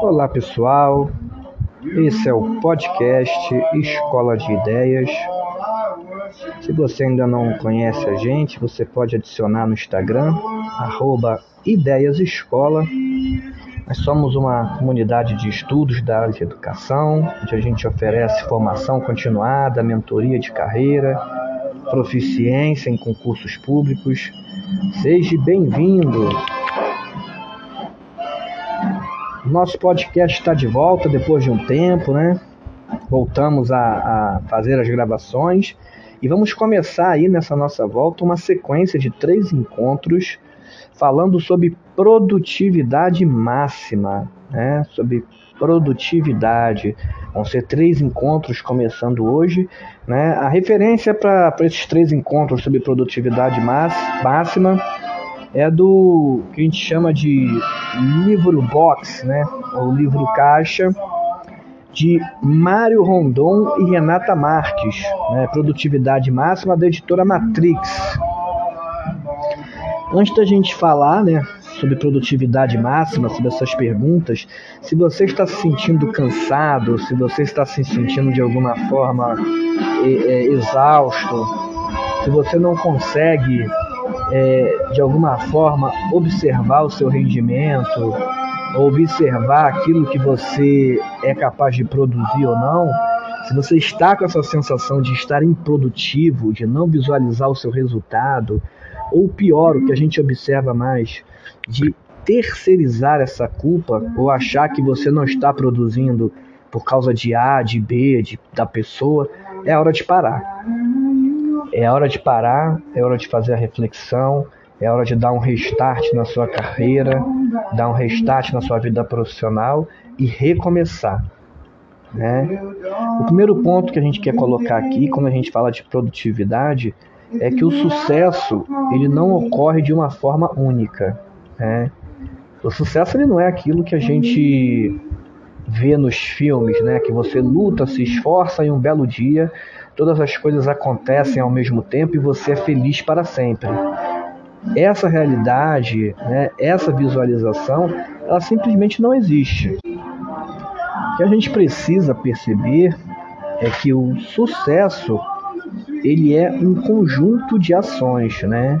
Olá pessoal, esse é o podcast Escola de Ideias. Se você ainda não conhece a gente, você pode adicionar no Instagram, arroba Ideias Escola. Nós somos uma comunidade de estudos da área de educação, onde a gente oferece formação continuada, mentoria de carreira, proficiência em concursos públicos. Seja bem-vindo! Nosso podcast está de volta depois de um tempo, né? Voltamos a, a fazer as gravações e vamos começar aí nessa nossa volta uma sequência de três encontros falando sobre produtividade máxima, né? Sobre produtividade. Vão ser três encontros começando hoje. Né? A referência para esses três encontros sobre produtividade máxima é do que a gente chama de livro box, né? ou livro caixa, de Mário Rondon e Renata Marques, né? Produtividade Máxima da editora Matrix. Antes da gente falar, né, sobre produtividade máxima, sobre essas perguntas, se você está se sentindo cansado, se você está se sentindo de alguma forma é, é, exausto, se você não consegue é, de alguma forma observar o seu rendimento, observar aquilo que você é capaz de produzir ou não, se você está com essa sensação de estar improdutivo, de não visualizar o seu resultado, ou pior, o que a gente observa mais, de terceirizar essa culpa ou achar que você não está produzindo por causa de A, de B, de, da pessoa, é hora de parar. É hora de parar, é hora de fazer a reflexão, é hora de dar um restart na sua carreira, dar um restart na sua vida profissional e recomeçar. Né? O primeiro ponto que a gente quer colocar aqui, quando a gente fala de produtividade, é que o sucesso ele não ocorre de uma forma única. Né? O sucesso ele não é aquilo que a gente vê nos filmes, né? Que você luta, se esforça e um belo dia todas as coisas acontecem ao mesmo tempo e você é feliz para sempre. Essa realidade, né, essa visualização, ela simplesmente não existe. O que a gente precisa perceber é que o sucesso ele é um conjunto de ações, né?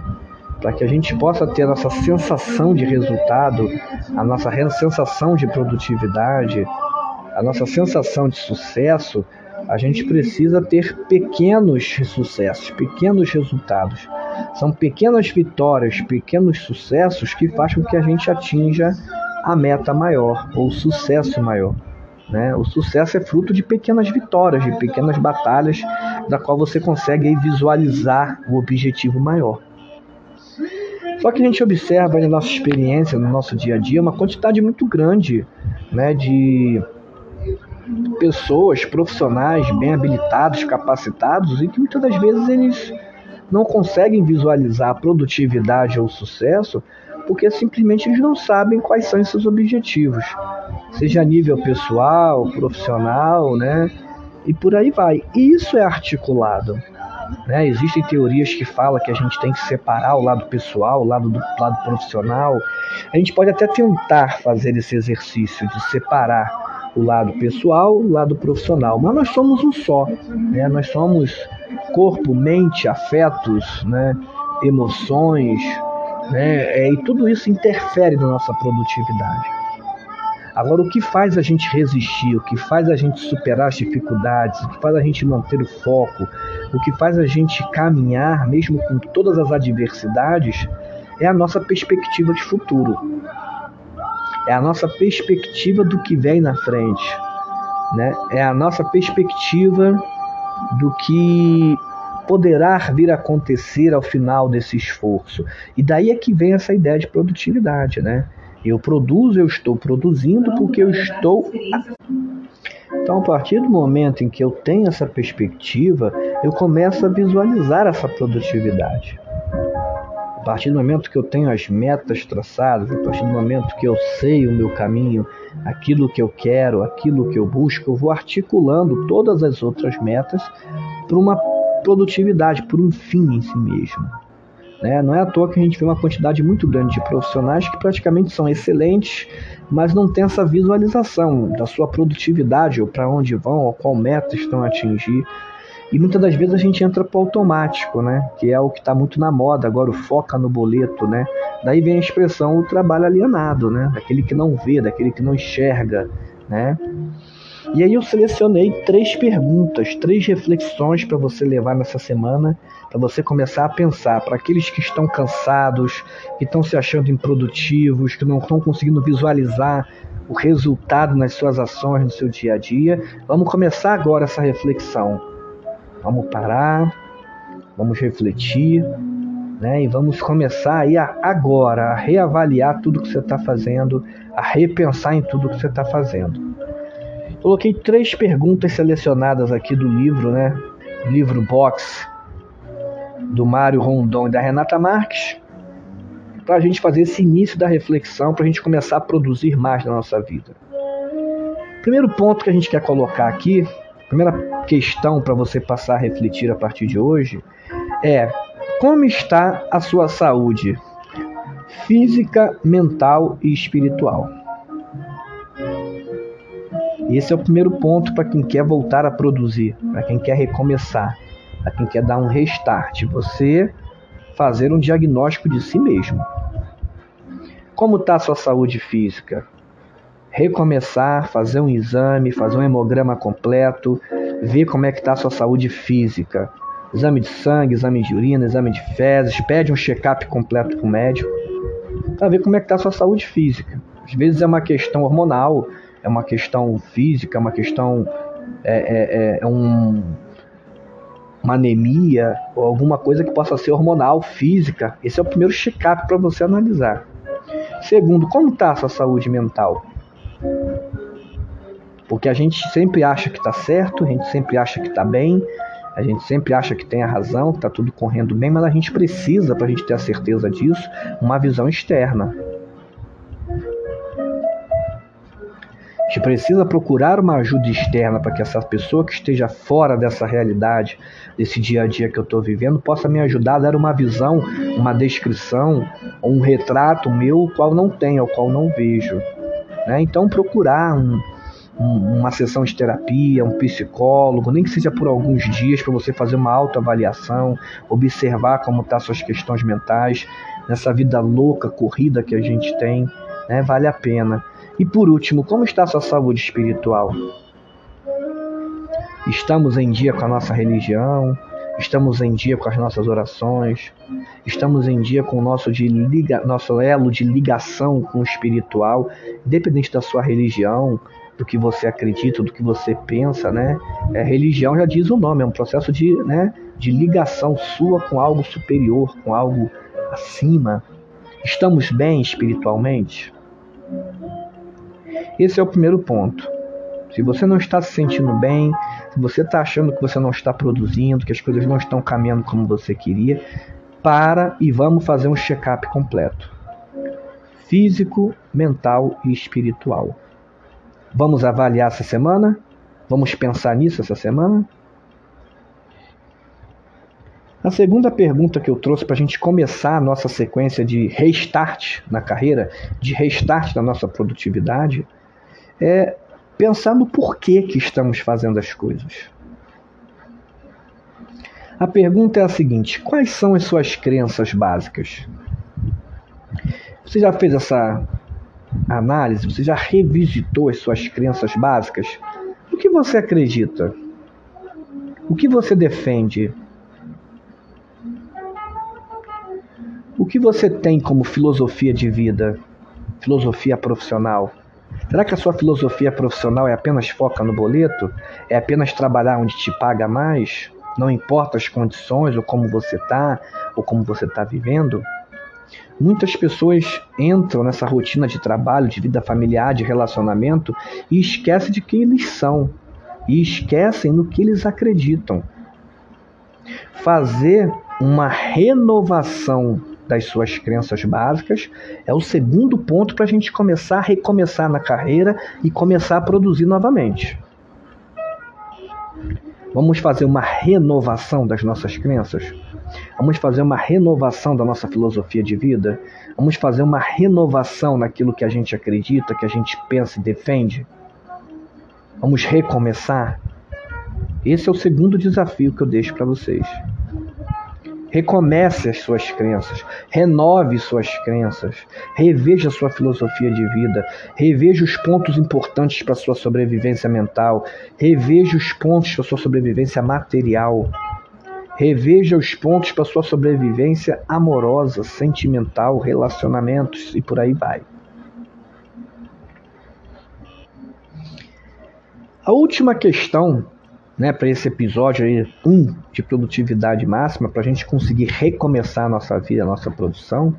para que a gente possa ter a nossa sensação de resultado, a nossa sensação de produtividade, a nossa sensação de sucesso, a gente precisa ter pequenos sucessos, pequenos resultados. São pequenas vitórias, pequenos sucessos que fazem com que a gente atinja a meta maior ou sucesso maior. Né? O sucesso é fruto de pequenas vitórias, de pequenas batalhas, da qual você consegue visualizar o objetivo maior. Só que a gente observa na nossa experiência, no nosso dia a dia, uma quantidade muito grande né, de pessoas, profissionais bem habilitados, capacitados e que muitas das vezes eles não conseguem visualizar a produtividade ou o sucesso porque simplesmente eles não sabem quais são esses objetivos, seja a nível pessoal, profissional, né? E por aí vai. E isso é articulado. Né? Existem teorias que falam que a gente tem que separar o lado pessoal, o lado do lado profissional. A gente pode até tentar fazer esse exercício de separar o lado pessoal, o lado profissional, mas nós somos um só, né? Nós somos corpo, mente, afetos, né? emoções, né? É, e tudo isso interfere na nossa produtividade. Agora, o que faz a gente resistir, o que faz a gente superar as dificuldades, o que faz a gente manter o foco, o que faz a gente caminhar, mesmo com todas as adversidades, é a nossa perspectiva de futuro. É a nossa perspectiva do que vem na frente. Né? É a nossa perspectiva do que poderá vir a acontecer ao final desse esforço. E daí é que vem essa ideia de produtividade, né? Eu produzo, eu estou produzindo porque eu estou. Então, a partir do momento em que eu tenho essa perspectiva, eu começo a visualizar essa produtividade. A partir do momento que eu tenho as metas traçadas, a partir do momento que eu sei o meu caminho, aquilo que eu quero, aquilo que eu busco, eu vou articulando todas as outras metas para uma produtividade, por um fim em si mesmo. Né? Não é à toa que a gente vê uma quantidade muito grande de profissionais que praticamente são excelentes, mas não tem essa visualização da sua produtividade, ou para onde vão, ou qual meta estão a atingir. E muitas das vezes a gente entra para o automático, né? Que é o que está muito na moda agora, o foca no boleto, né? Daí vem a expressão o trabalho alienado, né? Daquele que não vê, daquele que não enxerga, né? E aí eu selecionei três perguntas, três reflexões para você levar nessa semana, para você começar a pensar para aqueles que estão cansados, que estão se achando improdutivos, que não estão conseguindo visualizar o resultado nas suas ações no seu dia a dia. Vamos começar agora essa reflexão. Vamos parar, vamos refletir, né? E vamos começar aí a, agora a reavaliar tudo que você está fazendo, a repensar em tudo que você está fazendo. Coloquei três perguntas selecionadas aqui do livro, né? Livro Box do Mário Rondon e da Renata Marques, para a gente fazer esse início da reflexão, para a gente começar a produzir mais na nossa vida. Primeiro ponto que a gente quer colocar aqui, primeira questão para você passar a refletir a partir de hoje, é como está a sua saúde física, mental e espiritual? Esse é o primeiro ponto para quem quer voltar a produzir, para quem quer recomeçar, para quem quer dar um restart. Você fazer um diagnóstico de si mesmo. Como está a sua saúde física? Recomeçar, fazer um exame, fazer um hemograma completo, ver como é que está a sua saúde física. Exame de sangue, exame de urina, exame de fezes, pede um check-up completo com o médico, para ver como é que está a sua saúde física. Às vezes é uma questão hormonal, é uma questão física, é uma questão. É, é, é um, uma anemia ou alguma coisa que possa ser hormonal, física. Esse é o primeiro check-up para você analisar. Segundo, como está a sua saúde mental? Porque a gente sempre acha que está certo, a gente sempre acha que está bem, a gente sempre acha que tem a razão, que está tudo correndo bem, mas a gente precisa, para a gente ter a certeza disso, uma visão externa. Gente precisa procurar uma ajuda externa para que essa pessoa que esteja fora dessa realidade, desse dia a dia que eu estou vivendo, possa me ajudar a dar uma visão, uma descrição, um retrato meu, qual não tenho, ao qual não vejo. Né? Então, procurar um, um, uma sessão de terapia, um psicólogo, nem que seja por alguns dias, para você fazer uma autoavaliação, observar como estão tá suas questões mentais, nessa vida louca, corrida que a gente tem, né? vale a pena. E por último, como está sua saúde espiritual? Estamos em dia com a nossa religião? Estamos em dia com as nossas orações? Estamos em dia com o nosso, de liga, nosso elo de ligação com o espiritual, independente da sua religião, do que você acredita, do que você pensa, né? É, religião já diz o nome, é um processo de, né, de ligação sua com algo superior, com algo acima. Estamos bem espiritualmente? Esse é o primeiro ponto. Se você não está se sentindo bem, se você está achando que você não está produzindo, que as coisas não estão caminhando como você queria, para e vamos fazer um check-up completo. Físico, mental e espiritual. Vamos avaliar essa semana? Vamos pensar nisso essa semana? A segunda pergunta que eu trouxe para a gente começar a nossa sequência de restart na carreira, de restart na nossa produtividade, é pensar no porquê que estamos fazendo as coisas. A pergunta é a seguinte: quais são as suas crenças básicas? Você já fez essa análise? Você já revisitou as suas crenças básicas? O que você acredita? O que você defende? O que você tem como filosofia de vida, filosofia profissional? Será que a sua filosofia profissional é apenas foca no boleto? É apenas trabalhar onde te paga mais? Não importa as condições, ou como você está, ou como você está vivendo? Muitas pessoas entram nessa rotina de trabalho, de vida familiar, de relacionamento e esquecem de quem eles são e esquecem no que eles acreditam. Fazer uma renovação das suas crenças básicas, é o segundo ponto para a gente começar a recomeçar na carreira e começar a produzir novamente. Vamos fazer uma renovação das nossas crenças? Vamos fazer uma renovação da nossa filosofia de vida? Vamos fazer uma renovação naquilo que a gente acredita, que a gente pensa e defende? Vamos recomeçar? Esse é o segundo desafio que eu deixo para vocês. Recomece as suas crenças, renove suas crenças, reveja sua filosofia de vida, reveja os pontos importantes para sua sobrevivência mental, reveja os pontos para sua sobrevivência material, reveja os pontos para sua sobrevivência amorosa, sentimental, relacionamentos e por aí vai. A última questão né, para esse episódio aí, um de produtividade máxima, para a gente conseguir recomeçar a nossa vida, a nossa produção,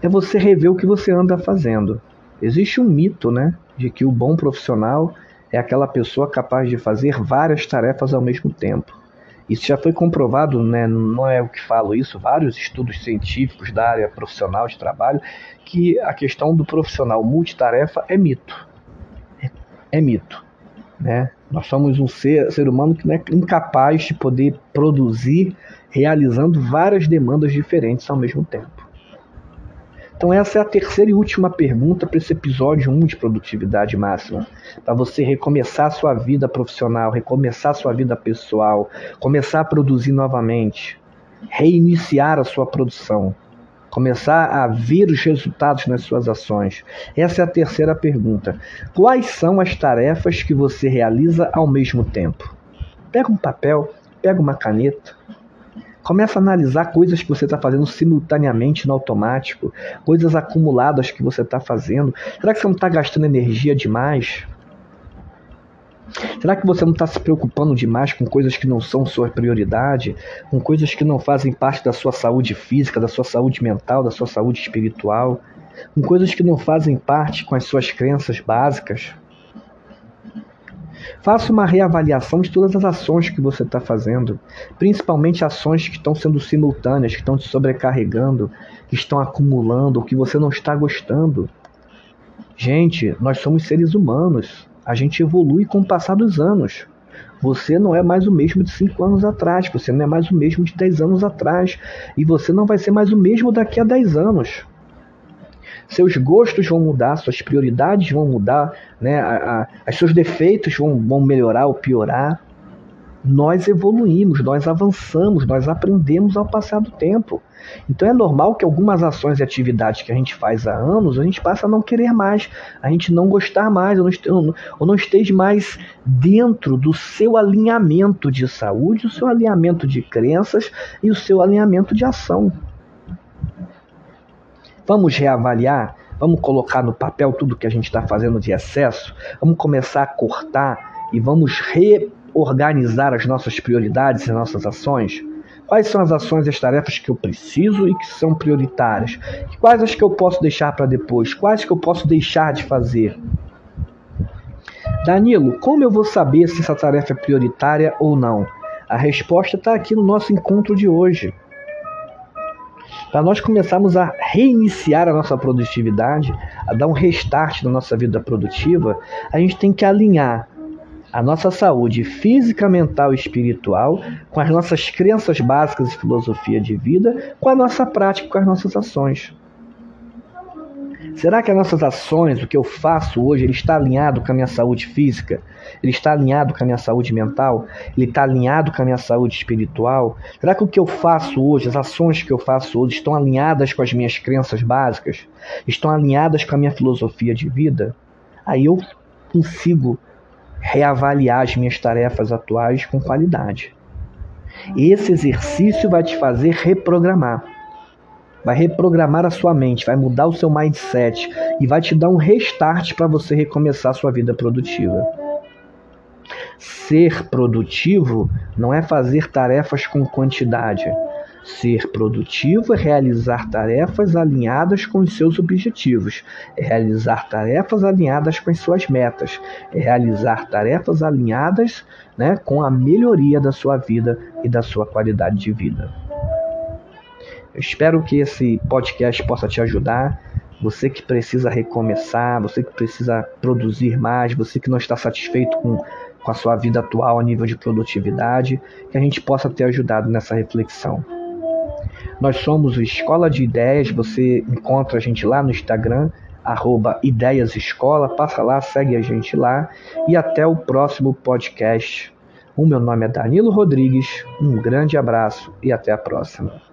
é você rever o que você anda fazendo. Existe um mito, né, de que o bom profissional é aquela pessoa capaz de fazer várias tarefas ao mesmo tempo. Isso já foi comprovado, né, não é o que falo isso, vários estudos científicos da área profissional de trabalho, que a questão do profissional multitarefa é mito. É, é mito. Né? Nós somos um ser, ser humano que é incapaz de poder produzir realizando várias demandas diferentes ao mesmo tempo. Então essa é a terceira e última pergunta para esse episódio 1 de produtividade máxima. Para você recomeçar sua vida profissional, recomeçar sua vida pessoal, começar a produzir novamente, reiniciar a sua produção começar a ver os resultados nas suas ações? Essa é a terceira pergunta. Quais são as tarefas que você realiza ao mesmo tempo? Pega um papel, pega uma caneta, Começa a analisar coisas que você está fazendo simultaneamente no automático, coisas acumuladas que você está fazendo. Será que você não está gastando energia demais? Será que você não está se preocupando demais com coisas que não são sua prioridade, com coisas que não fazem parte da sua saúde física, da sua saúde mental, da sua saúde espiritual, com coisas que não fazem parte com as suas crenças básicas? Faça uma reavaliação de todas as ações que você está fazendo, principalmente ações que estão sendo simultâneas, que estão te sobrecarregando, que estão acumulando, que você não está gostando. Gente, nós somos seres humanos. A gente evolui com o passar dos anos. Você não é mais o mesmo de 5 anos atrás, você não é mais o mesmo de 10 anos atrás, e você não vai ser mais o mesmo daqui a 10 anos. Seus gostos vão mudar, suas prioridades vão mudar, né? A, a, os seus defeitos vão, vão melhorar ou piorar. Nós evoluímos, nós avançamos, nós aprendemos ao passar do tempo. Então é normal que algumas ações e atividades que a gente faz há anos, a gente passa a não querer mais, a gente não gostar mais, ou não, ou não esteja mais dentro do seu alinhamento de saúde, o seu alinhamento de crenças e o seu alinhamento de ação. Vamos reavaliar, vamos colocar no papel tudo que a gente está fazendo de excesso, vamos começar a cortar e vamos reorganizar as nossas prioridades e nossas ações. Quais são as ações e as tarefas que eu preciso e que são prioritárias? Quais as que eu posso deixar para depois? Quais que eu posso deixar de fazer? Danilo, como eu vou saber se essa tarefa é prioritária ou não? A resposta está aqui no nosso encontro de hoje. Para nós começarmos a reiniciar a nossa produtividade, a dar um restart na nossa vida produtiva, a gente tem que alinhar a nossa saúde física, mental e espiritual, com as nossas crenças básicas e filosofia de vida, com a nossa prática, com as nossas ações. Será que as nossas ações, o que eu faço hoje, ele está alinhado com a minha saúde física? Ele está alinhado com a minha saúde mental? Ele está alinhado com a minha saúde espiritual? Será que o que eu faço hoje, as ações que eu faço hoje, estão alinhadas com as minhas crenças básicas? Estão alinhadas com a minha filosofia de vida? Aí eu consigo reavaliar as minhas tarefas atuais com qualidade. Esse exercício vai te fazer reprogramar. Vai reprogramar a sua mente, vai mudar o seu mindset e vai te dar um restart para você recomeçar a sua vida produtiva. Ser produtivo não é fazer tarefas com quantidade, Ser produtivo é realizar tarefas alinhadas com os seus objetivos, é realizar tarefas alinhadas com as suas metas, é realizar tarefas alinhadas né, com a melhoria da sua vida e da sua qualidade de vida. Eu espero que esse podcast possa te ajudar. Você que precisa recomeçar, você que precisa produzir mais, você que não está satisfeito com com a sua vida atual a nível de produtividade, que a gente possa ter ajudado nessa reflexão. Nós somos o Escola de Ideias, você encontra a gente lá no Instagram, arroba Ideias Escola, passa lá, segue a gente lá e até o próximo podcast. O meu nome é Danilo Rodrigues, um grande abraço e até a próxima.